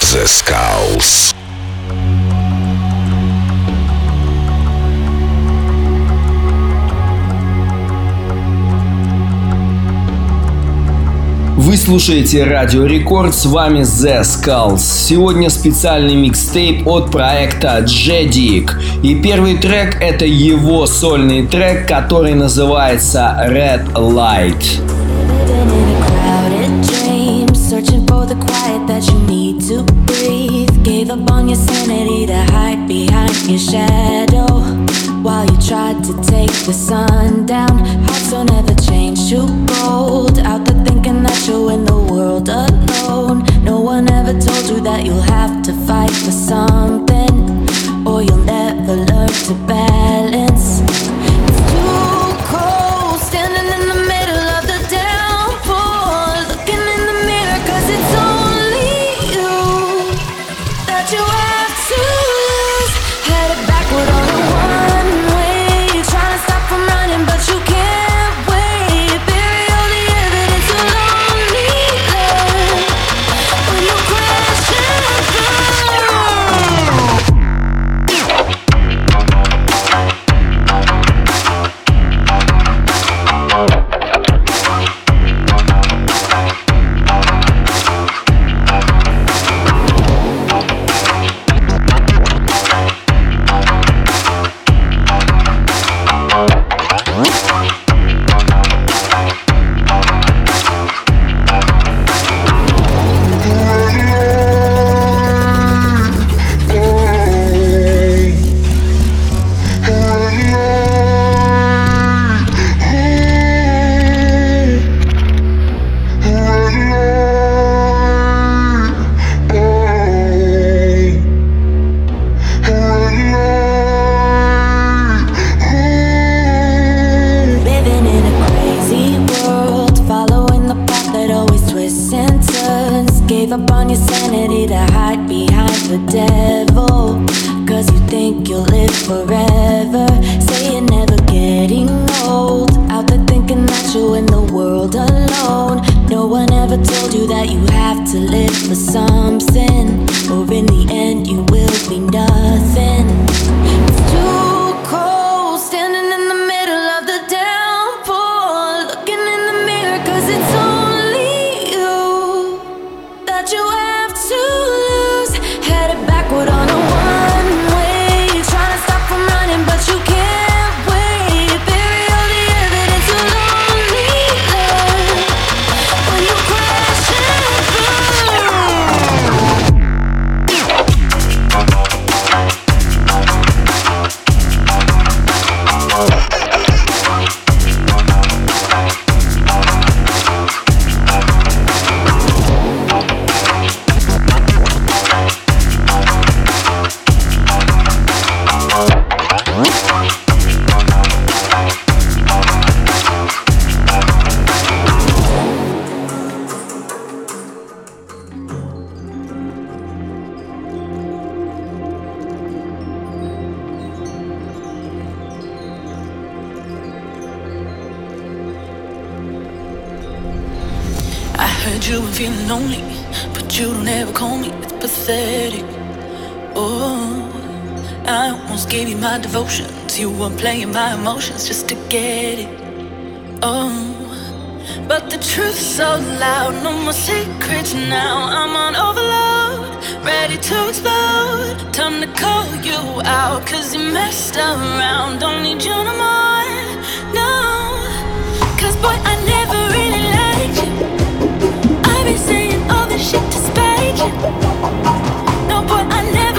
The Skulls. Вы слушаете Радио Рекорд, с вами The Skulls. Сегодня специальный микстейп от проекта Jedic. И первый трек это его сольный трек, который называется Red Light. Gave up on your sanity to hide behind your shadow. While you tried to take the sun down Hearts don't ever change to gold. Out there thinking that you're in the world alone. No one ever told you that you'll have to fight for something Or you'll never learn to balance playing my emotions just to get it. Oh, but the truth's so loud, no more secrets now. I'm on overload, ready to explode. Time to call you out, cause you messed around. Don't need you no more, no. Cause boy, I never No, boy, I never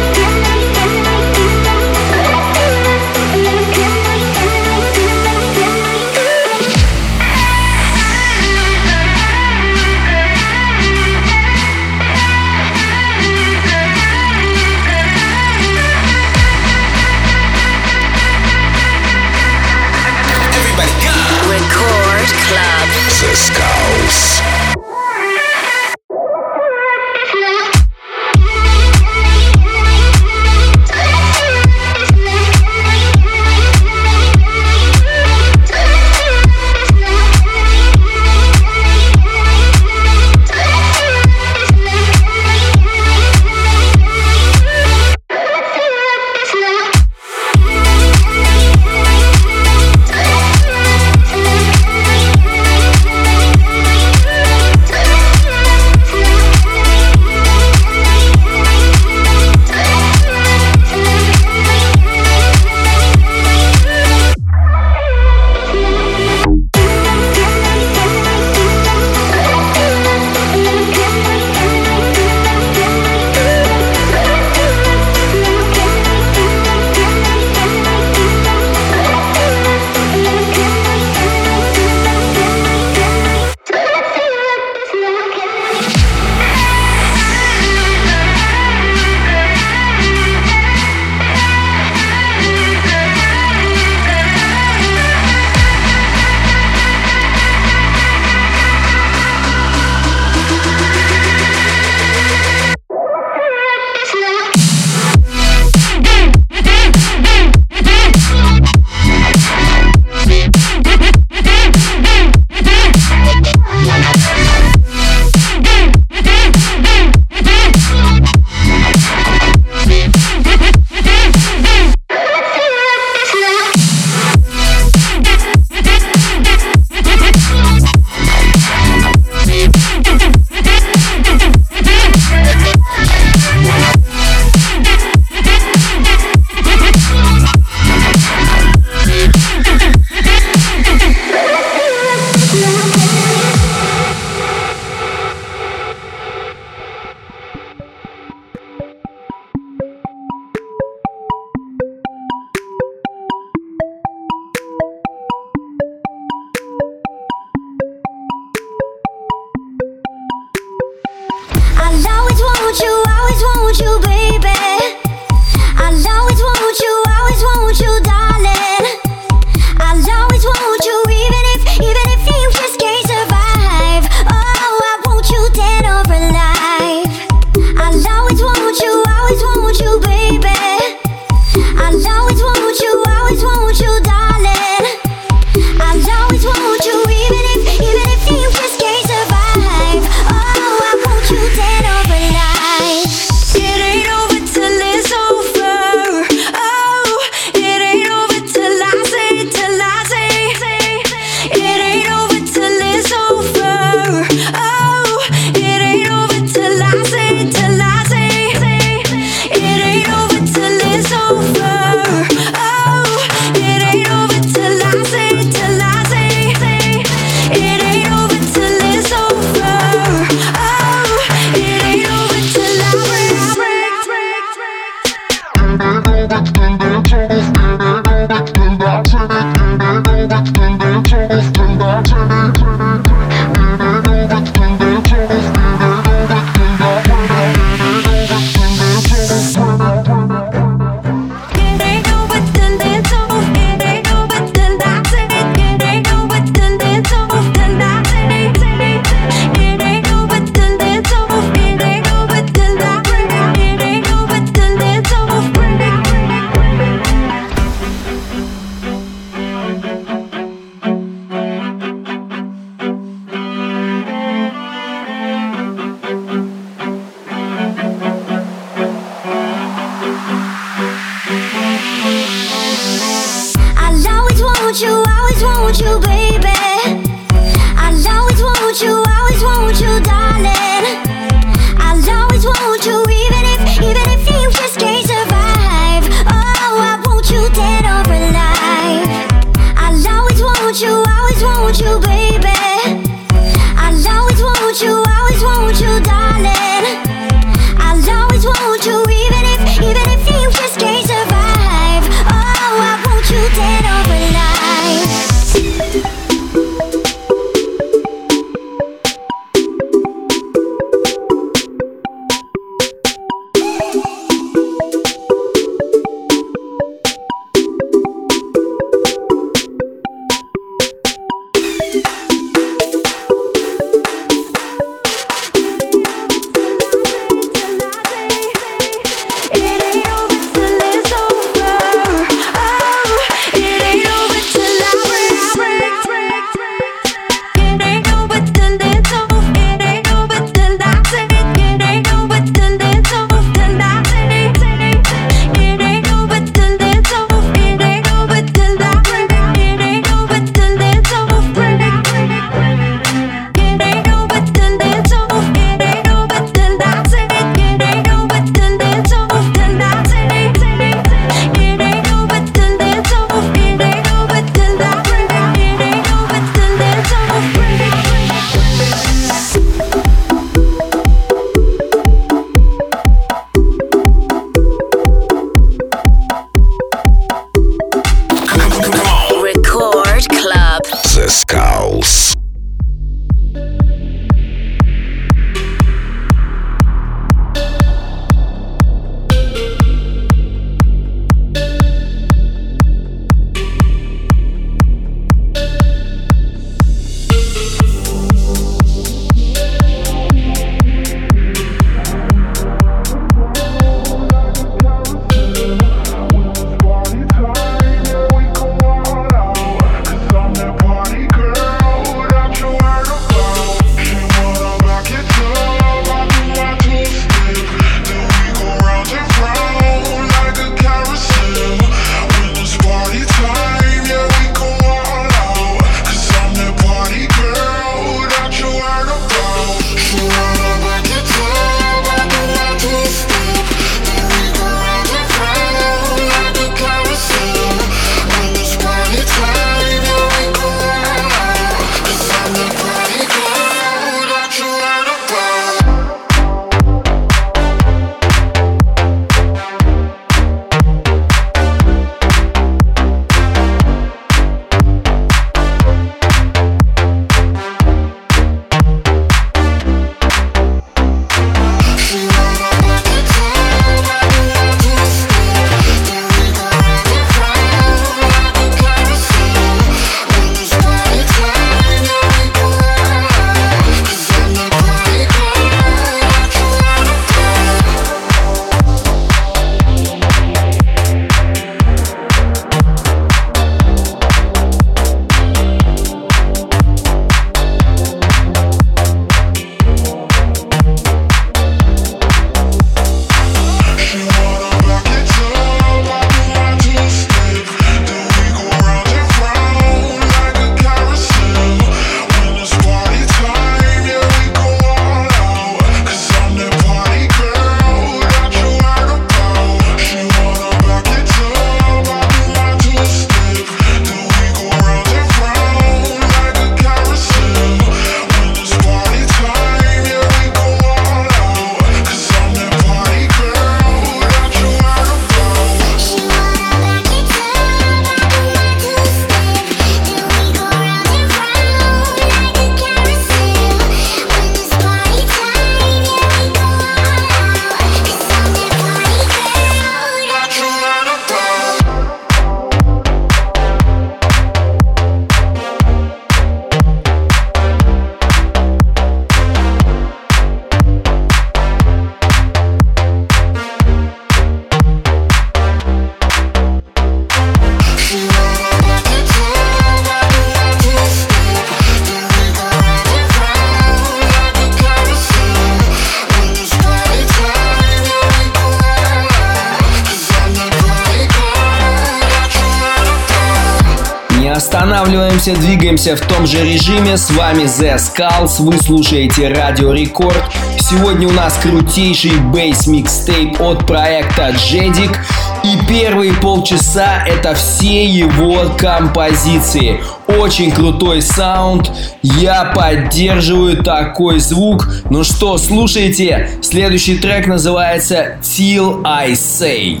двигаемся в том же режиме. С вами The Skulls, вы слушаете Радио Рекорд. Сегодня у нас крутейший бейс микстейп от проекта Jedic. И первые полчаса это все его композиции. Очень крутой саунд. Я поддерживаю такой звук. Ну что, слушайте. Следующий трек называется Till I Say.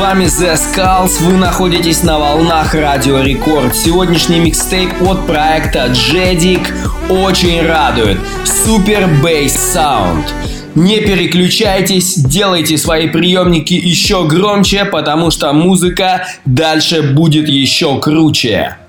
Вами The Skulls, вы находитесь на волнах Радио Рекорд. Сегодняшний микстейп от проекта Jedic очень радует. Супер бейс саунд. Не переключайтесь, делайте свои приемники еще громче, потому что музыка дальше будет еще круче.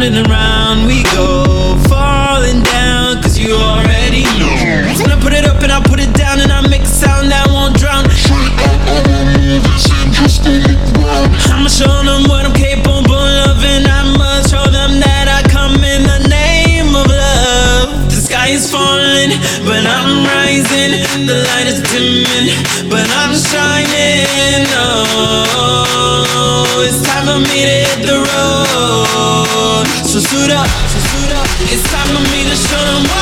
Around and around we go, falling down, cause you already know. When I put it up and I put it down and I make a sound that won't drown. I'ma show them what I'm capable of, and I must show them that I come in the name of love. The sky is falling, but I'm rising. The light is dimming, but I'm shining. Oh, it's time for me to hit the road. So suit up, so suit up. It's time for me to show them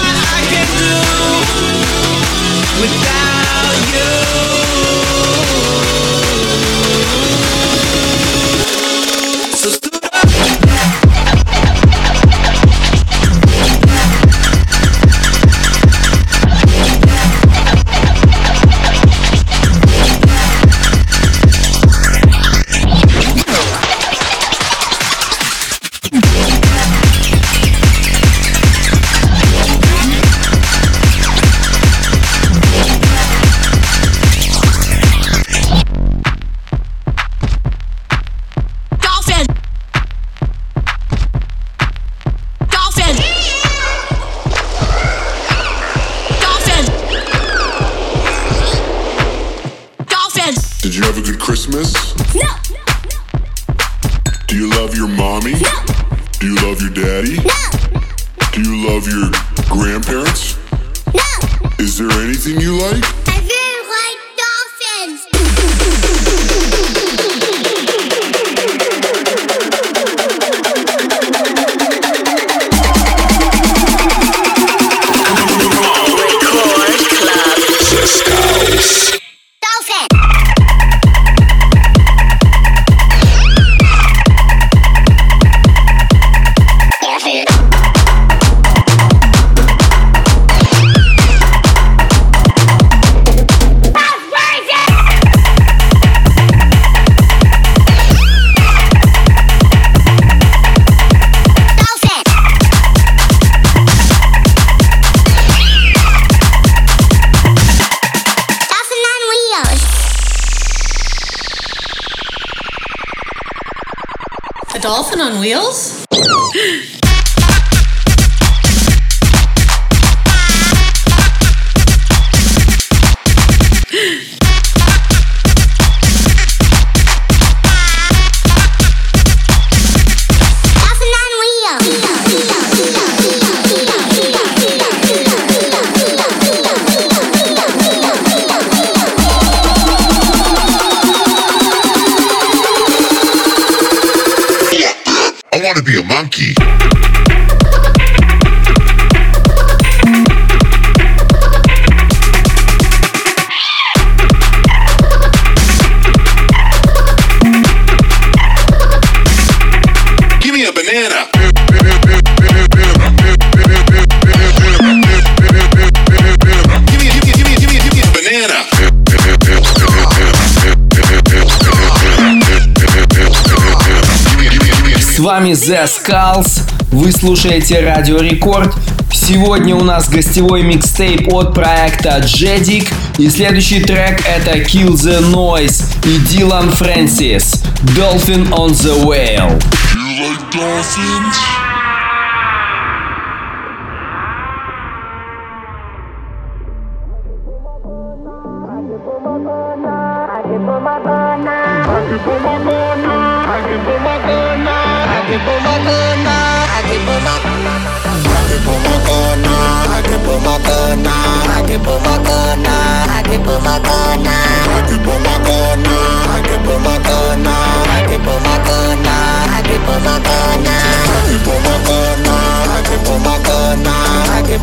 wheels? Вами The Skulls, вы слушаете Радио Рекорд. Сегодня у нас гостевой микстейп от проекта Jedic. И следующий трек это Kill the Noise и Дилан Фрэнсис. Dolphin on the Whale. You like dolphins?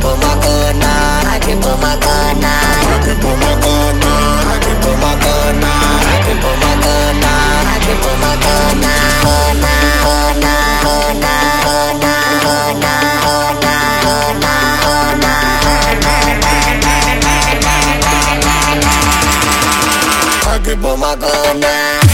put my by pomagał nam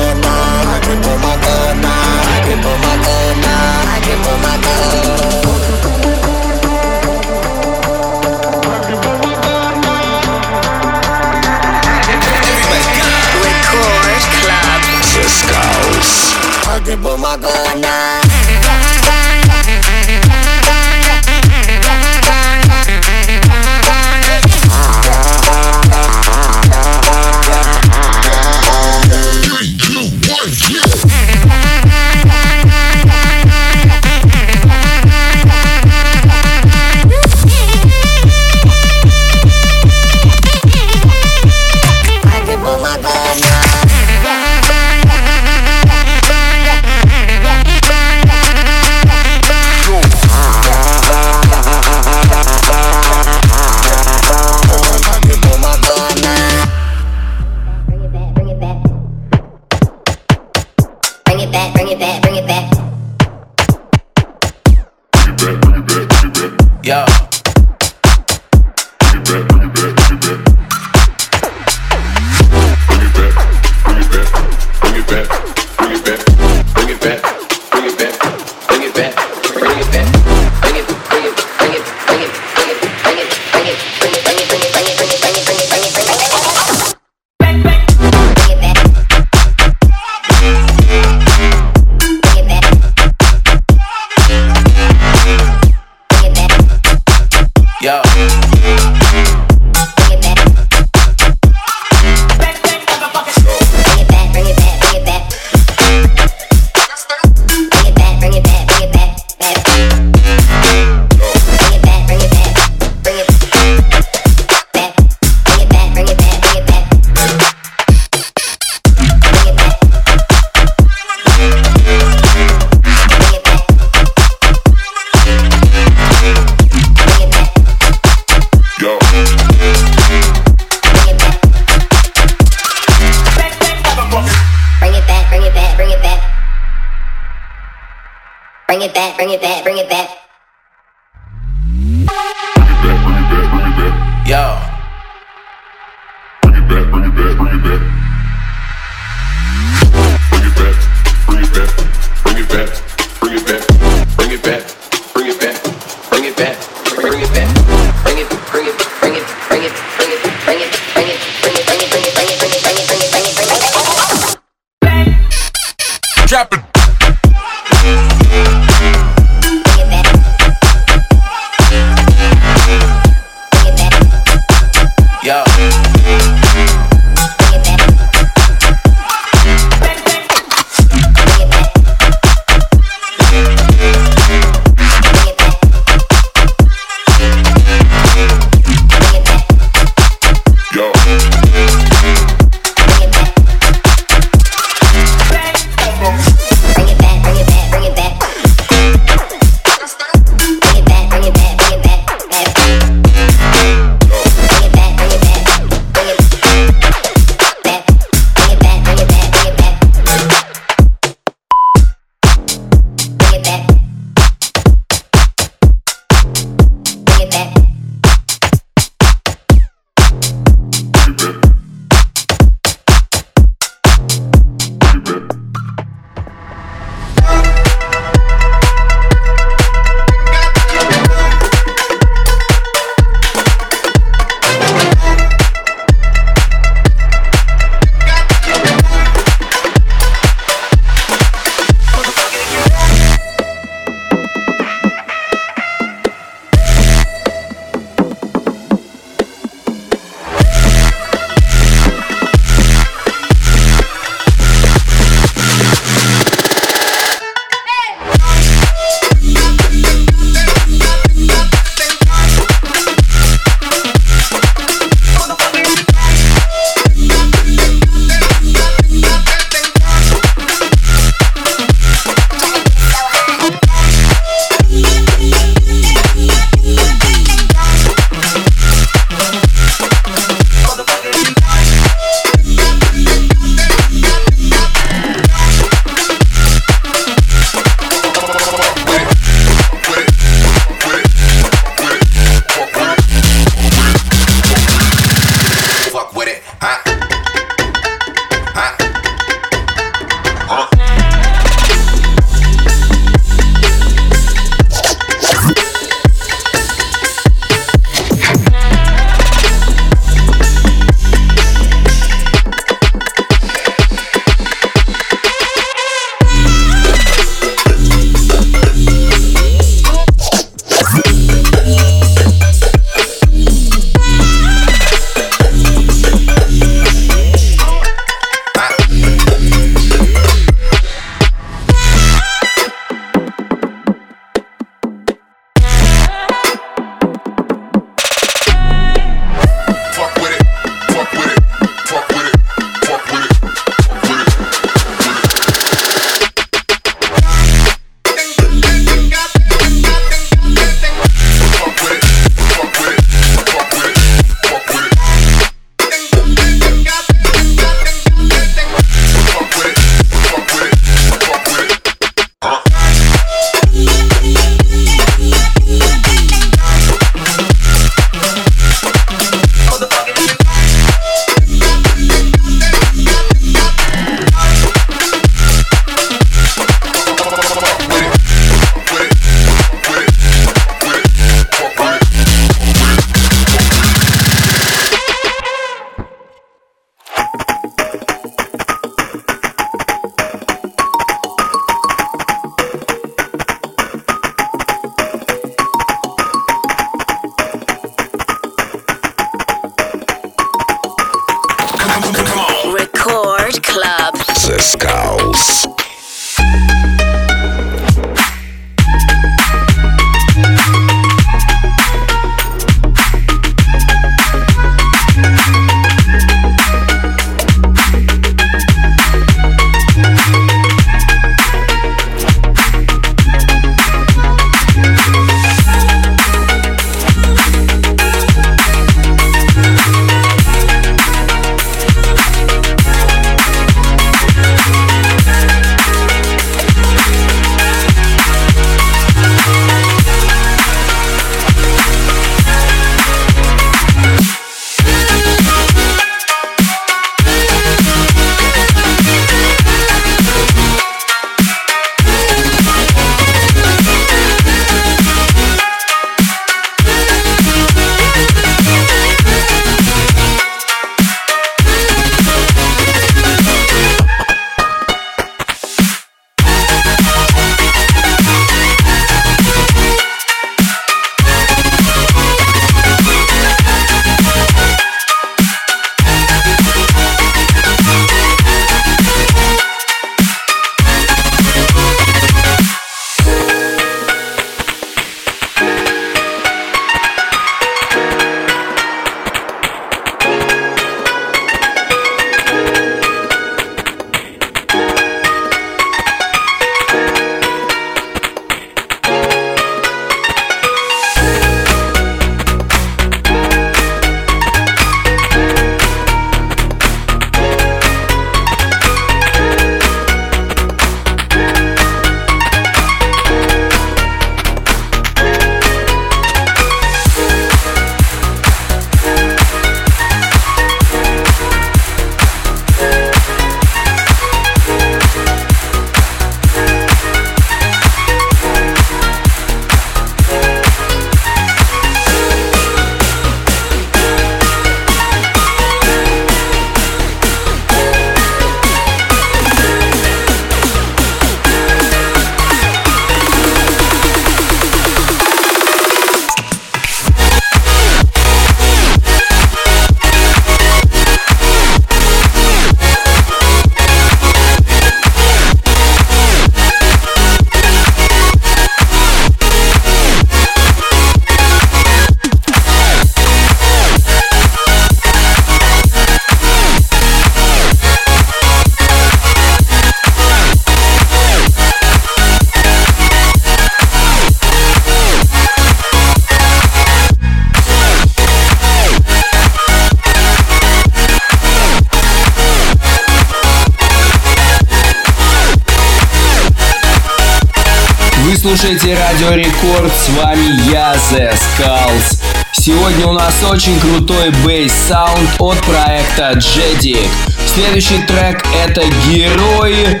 с вами я, The Skulls. Сегодня у нас очень крутой бейс-саунд от проекта Jedic. Следующий трек это герои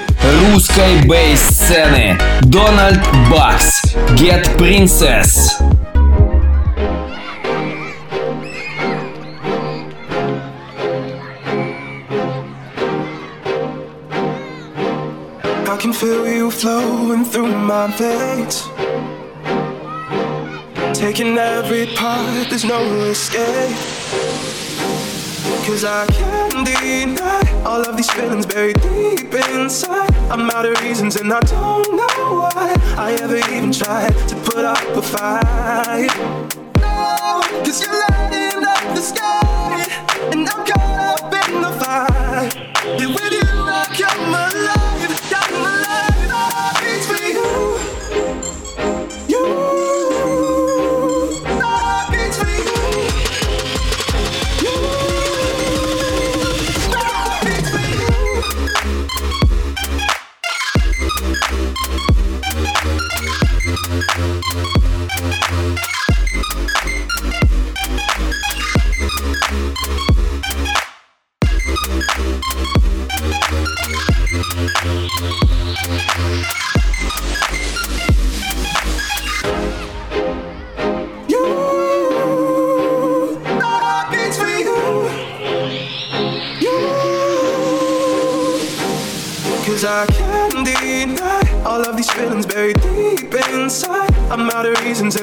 русской бейс-сцены. Дональд Бакс, Get Princess. can feel you flowing through my veins. Taking every part, there's no escape. Cause I can't deny all of these feelings buried deep inside. I'm out of reasons and I don't know why I ever even tried to put up a fight. No, cause you're lighting up the sky,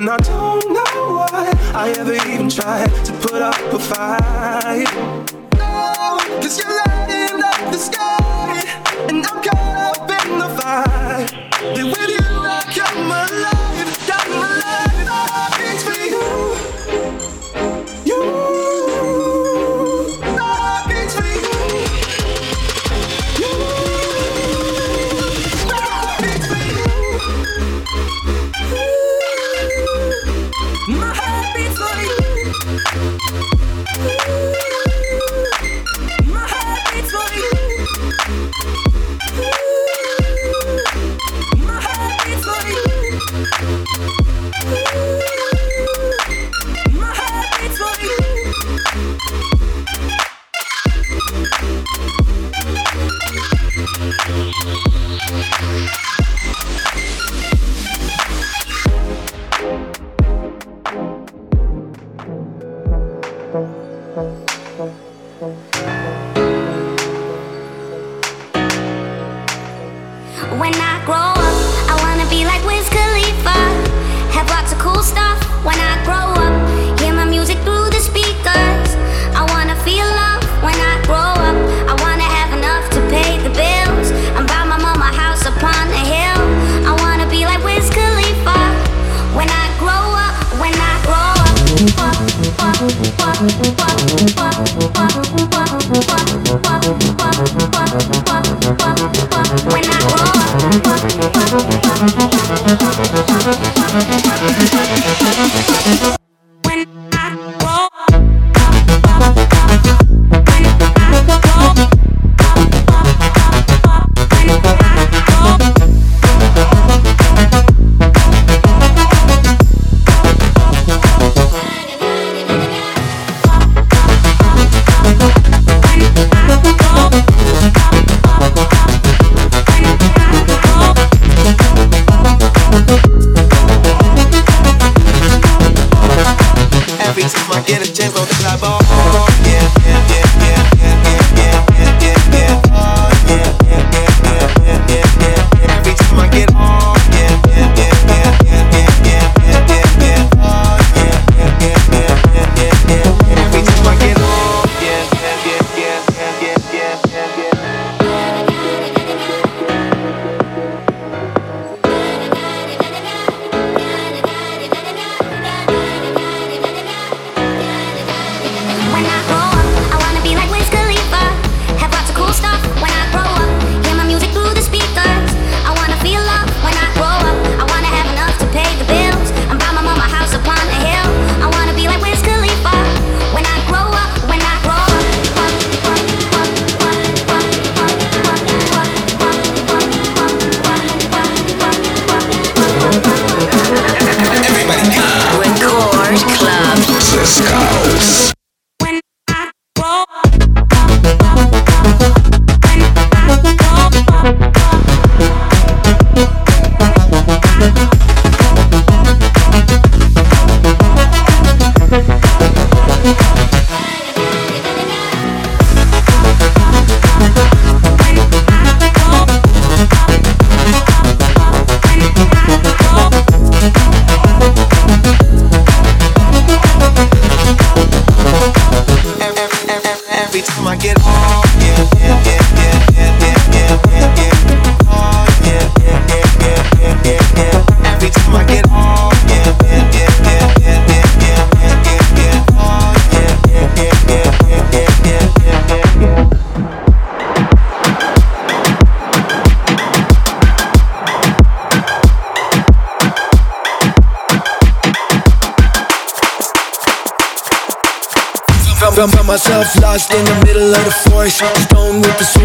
and I don't know why I ever even tried to put up a fight. No, cause you're Favorite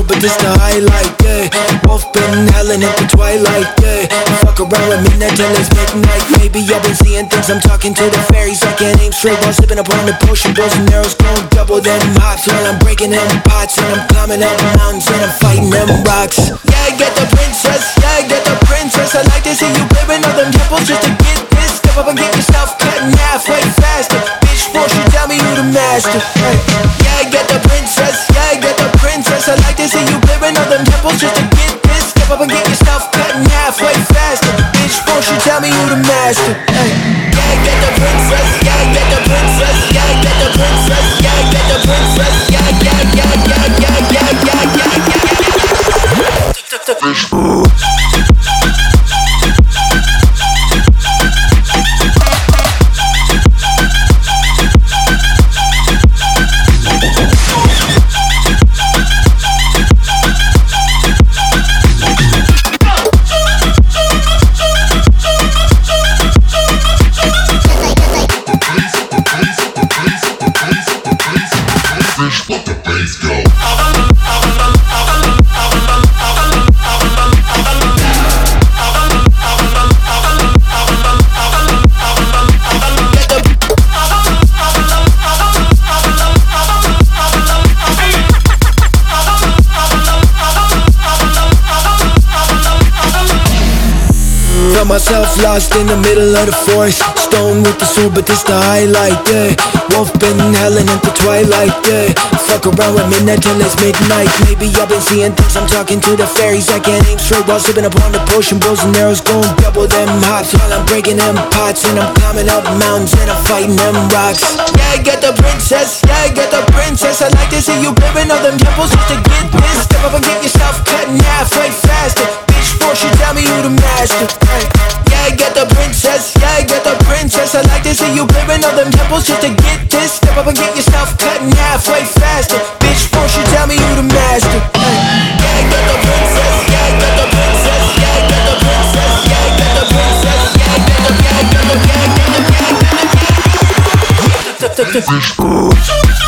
but this the highlight, yeah Wolf been at the twilight, yeah Fuck around with me now till it's midnight. Maybe I've been seeing things, I'm talking to the fairies. I can't aim straight while slipping up on the potion. Bows and arrows going double them hops While I'm breaking them pots And I'm climbing up the mountains and I'm fighting them rocks. Yeah, I get the princess, yeah, I get the princess. I like to see you clearing all them temples just to get this Step up and get yourself cut in half way faster. Bitch, won't you tell me who the master? Yeah, I get the won't you the master? Yeah, get the princess, yeah, get the princess. Yeah, get the princess, yeah, get the princess. Yeah, yeah, yeah, yeah, yeah, yeah, yeah, yeah, yeah, yeah, lost in the middle of the forest. Stone with the sword, but this the highlight, yeah. Wolf been howling at the twilight, yeah. Fuck around with midnight till it's midnight. Maybe I've been seeing things. I'm talking to the fairies. I can't aim straight while sipping upon the potion. Bows and arrows gon' double them hops while I'm breaking them pots. And I'm climbing up mountains and I'm fighting them rocks. Yeah, I get the princess. Yeah, I get the princess. I like to see you building all them temples just to get this. Step up and get yourself cut in half right faster. Bitch, force you tell me who the master. Princess. Yeah, get the princess. I like to see you building all them temples just to get this. Step up and get yourself cut in half right faster. Bitch, force you tell me who the master. Yeah, get the princess. Yeah, get the princess. Yeah, get the princess. Yeah, get the princess. Yeah, get the. Yeah, get the. Yeah, get the. Yeah, get the. Yeah, I get the.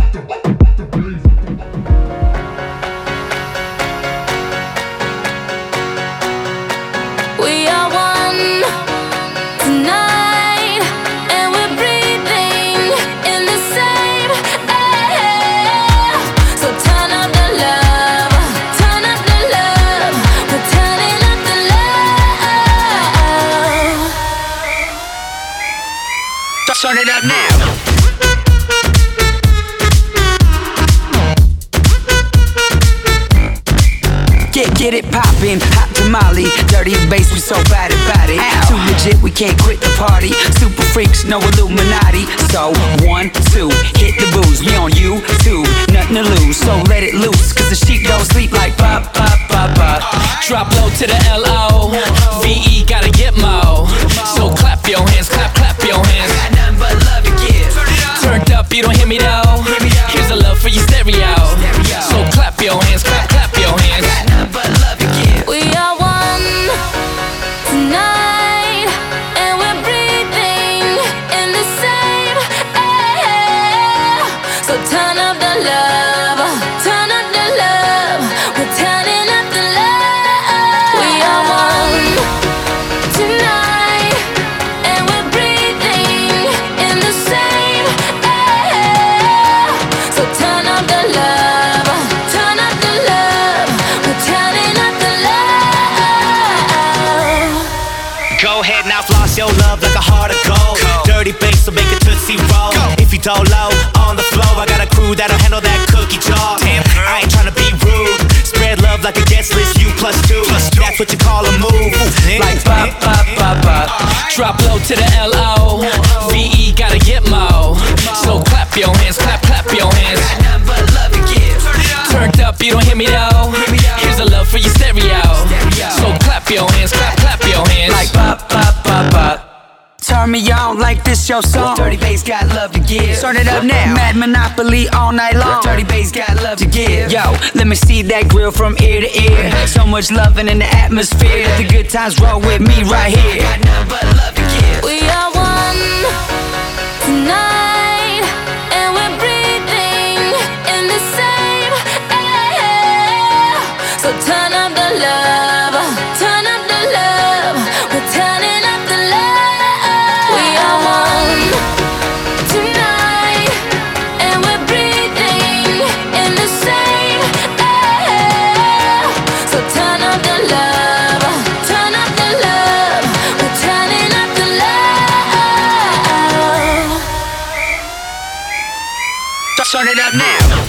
Can't quit the party. Super freaks, no Illuminati. So one, two, hit the booze. We on you two, nothing to lose. So let it loose, cause the sheep don't sleep like pop, pop, pop, pop. Drop low to the L-O V-E gotta get mo So clap your hands, clap, clap your hands Got nothing but love to give. Turned up, you don't hear me though Here's a love for your stereo If low on the floor, I got a crew that'll handle that cookie jar. Damn, I ain't tryna be rude. Spread love like a guest list, you plus two. That's what you call a move. Like Pop, pop, pop, pop Drop low to the L-O V-E gotta get mo So clap your hands, clap, clap your hands Got nothing but love to give. Turned up, you don't hear me though Here's a love for your stereo So clap your hands, clap, clap your hands Like pop, pop, pop, pop. Turn me on like this your song. Dirty bass got love to give. Turn it up now. Mad Monopoly all night long. Dirty bass got love to give. Yo, let me see that grill from ear to ear. So much loving in the atmosphere. Let the good times roll with me right here. Got nothing but love to give. We are one tonight, and we're breathing in the same air. So turn up the love, Turn it up now.